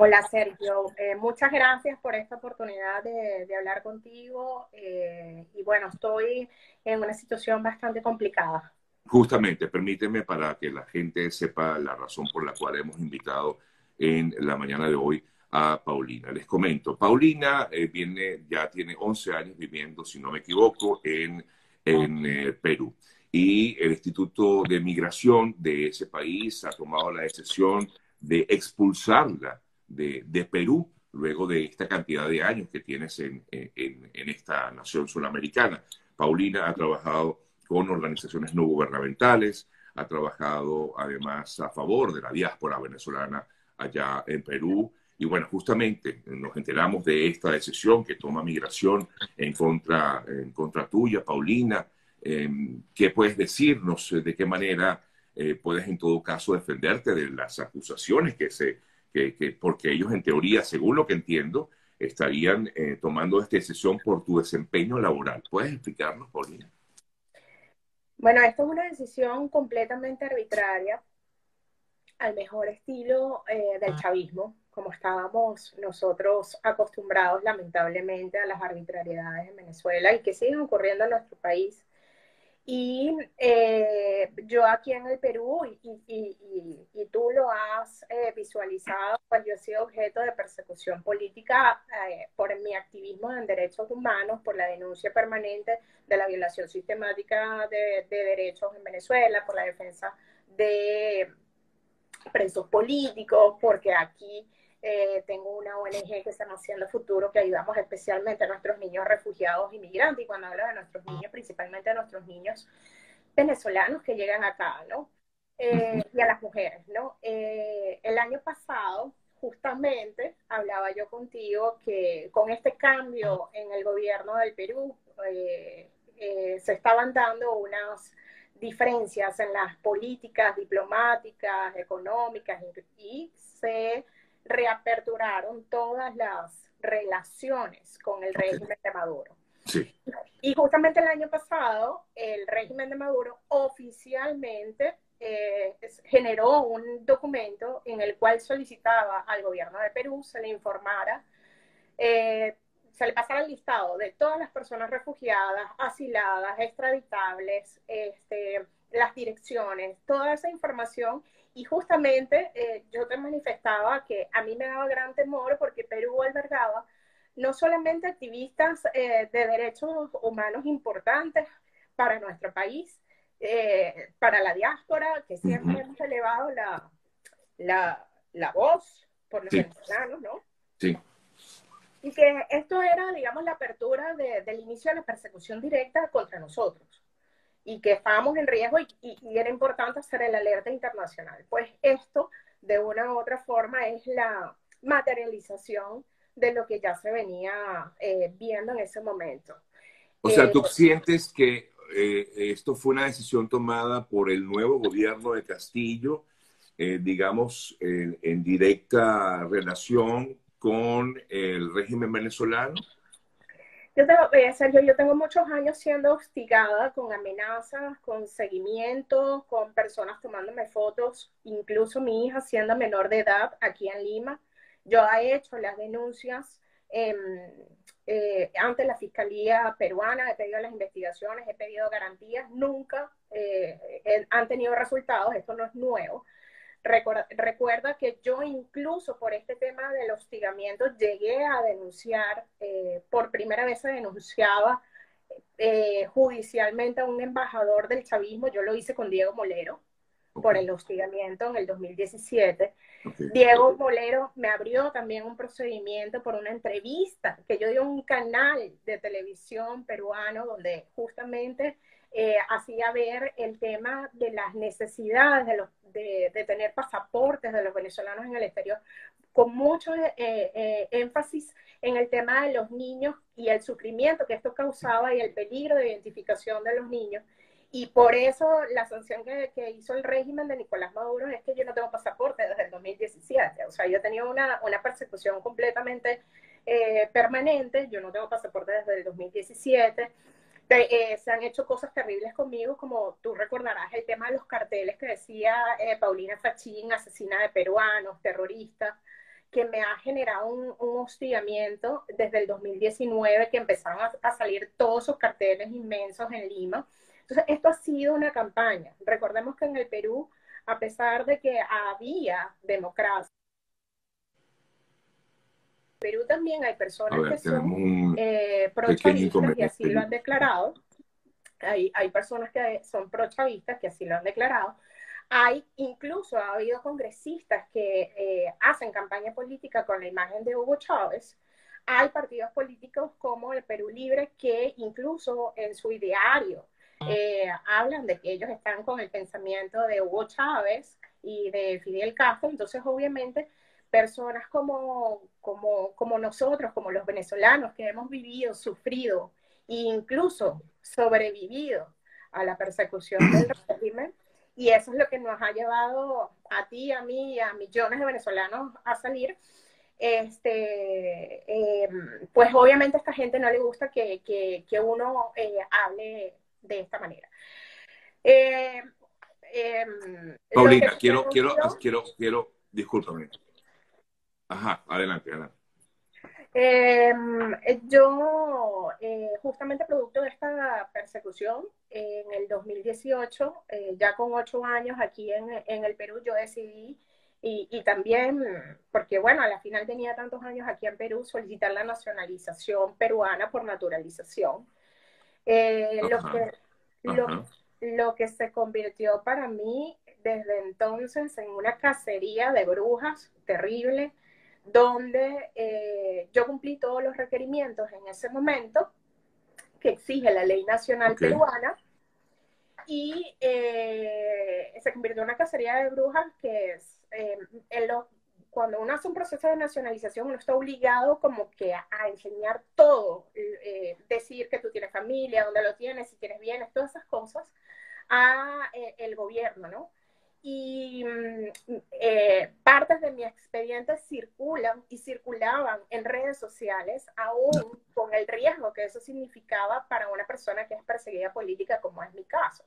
Hola Sergio, eh, muchas gracias por esta oportunidad de, hablar contigo eh, y bueno, estoy en una situación bastante complicada. Justamente, permíteme para que la gente sepa la razón por la cual hemos invitado en la mañana de hoy a Paulina. Les comento, Paulina eh, viene, ya tiene 11 años viviendo, si no me equivoco, en, en Perú. Y el Instituto de Migración de ese país ha tomado la decisión de expulsarla de, Perú luego de esta cantidad de años que tienes en, esta nación sudamericana. Paulina ha trabajado con organizaciones no gubernamentales, ha trabajado además a favor de la diáspora venezolana allá en Perú. Y bueno, justamente nos enteramos de esta decisión que toma migración en contra, en contra tuya, Paulina. Em, ¿Qué puedes decirnos? ¿De qué manera eh, puedes en todo caso defenderte de las acusaciones que se que, porque ellos en teoría, según lo que entiendo, estarían eh, tomando esta decisión por tu desempeño laboral. ¿Puedes explicarnos, Paulina? Bueno, esto es una decisión completamente arbitraria, al mejor estilo eh, del ah. chavismo, como estábamos nosotros acostumbrados lamentablemente a las arbitrariedades en Venezuela y que siguen ocurriendo en nuestro país. Y eh, yo aquí en el Perú, y, tú lo has eh, visualizado, pues yo he sido objeto de persecución política eh, por mi activismo en derechos humanos, por la denuncia permanente de la violación sistemática de, de derechos en Venezuela, por la defensa de presos políticos, porque aquí eh, tengo una ONG que se llama Haciendo Futuro, que ayudamos especialmente a nuestros niños refugiados inmigrantes. Y cuando hablo de nuestros niños, principalmente a nuestros niños venezolanos que llegan acá, ¿no? Eh, y a las mujeres, ¿no? Eh, el año pasado, justamente, hablaba yo contigo que con este cambio en el gobierno del Perú, se estaban dando unas diferencias en las políticas diplomáticas, económicas, y se reaperturaron todas las relaciones con el régimen de Maduro. Sí. Y justamente el año pasado, el régimen de Maduro oficialmente eh, generó un documento en el cual solicitaba al gobierno de Perú se le informara, eh, se le pasara el listado de todas las personas refugiadas, asiladas, extraditables, este, las direcciones, toda esa información y justamente eh, yo te manifestaba que a mí me daba gran temor porque Perú albergaba no solamente activistas eh, de derechos humanos importantes para nuestro país, eh, para la diáspora, que siempre hemos elevado la, la, voz por los venezolanos, ¿no? Sí. Y que esto era, digamos, la apertura del inicio de la persecución directa contra nosotros y que estábamos en riesgo y, era importante hacer el alerta internacional. Pues esto, de una u otra forma, es la materialización de lo que ya se venía eh, viendo en ese momento. O sea, ¿tú eh, sientes que eh, esto fue una decisión tomada por el nuevo gobierno de Castillo, digamos, en directa relación con el régimen venezolano? Yo tengo, eh, Sergio, yo tengo muchos años siendo hostigada con amenazas, con seguimientos, con personas tomándome fotos, incluso mi hija siendo menor de edad aquí en Lima. Yo he hecho las denuncias em, eh, ante la Fiscalía peruana, he pedido las investigaciones, he pedido garantías, nunca eh, han tenido resultados, esto no es nuevo. Recuerda, que yo incluso por este tema del hostigamiento llegué a denunciar, eh, por primera vez se denunciaba eh, judicialmente a un embajador del chavismo, yo lo hice con Diego Molero, por el hostigamiento en el 2017. Diego Molero me abrió también un procedimiento por una entrevista que yo di a un canal de televisión peruano donde justamente eh, hacía ver el tema de las necesidades de, los, de, tener pasaportes de los venezolanos en el exterior, con mucho eh, eh, énfasis en el tema de los niños y el sufrimiento que esto causaba y el peligro de identificación de los niños. Y por eso la sanción que, que, hizo el régimen de Nicolás Maduro es que yo no tengo pasaporte desde el 2017. O sea, yo he tenido una, una persecución completamente permanente. Yo no tengo pasaporte desde el 2017. Eh, se han hecho cosas terribles conmigo, como tú recordarás el tema de los carteles que decía eh, Paulina Fachín, asesina de peruanos, terrorista. que me ha generado un, hostigamiento desde el 2019, que empezaron a, salir todos esos carteles inmensos en Lima. Entonces, esto ha sido una campaña. Recordemos que en el Perú, a pesar de que había democracia, Perú también hay personas que son eh, pro-chavistas y así lo han declarado. Hay, hay personas que son pro-chavistas que así lo han declarado. Hay incluso ha habido congresistas que eh, hacen campaña política con la imagen de Hugo Chávez. Hay partidos políticos como el Perú Libre que incluso en su ideario eh, hablan de que ellos están con el pensamiento de Hugo Chávez y de Fidel Castro. Entonces, obviamente, personas como, como, como nosotros, como los venezolanos que hemos vivido, sufrido e incluso sobrevivido a la persecución del régimen, y eso es lo que nos ha llevado a ti, a mí a millones de venezolanos a salir. Este, em, pues obviamente a esta gente no le gusta que, que, uno eh, hable de esta manera. Eh, Paulina, quiero, quiero, quiero, quiero, discúlpame. Ajá, adelante, adelante. Em, yo, eh, justamente producto de esta persecución, en el 2018, eh, ya con ocho años aquí en, en el Perú, yo decidí, y, y, también, porque bueno, a la final tenía tantos años aquí en Perú, solicitar la nacionalización peruana por naturalización. Eh, lo, que, lo, lo que se convirtió para mí desde entonces en una cacería de brujas terrible donde eh, yo cumplí todos los requerimientos en ese momento que exige la ley nacional peruana y eh, se convirtió en una cacería de brujas que es, eh, cuando uno hace un proceso de nacionalización uno está obligado como que a, enseñar todo, decir que tú tienes familia, dónde lo tienes, si tienes bienes, todas esas cosas a el gobierno, ¿no? y mm, eh, partes de mi expediente circulan y circulaban en redes sociales, aún con el riesgo que eso significaba para una persona que es perseguida política, como es mi caso.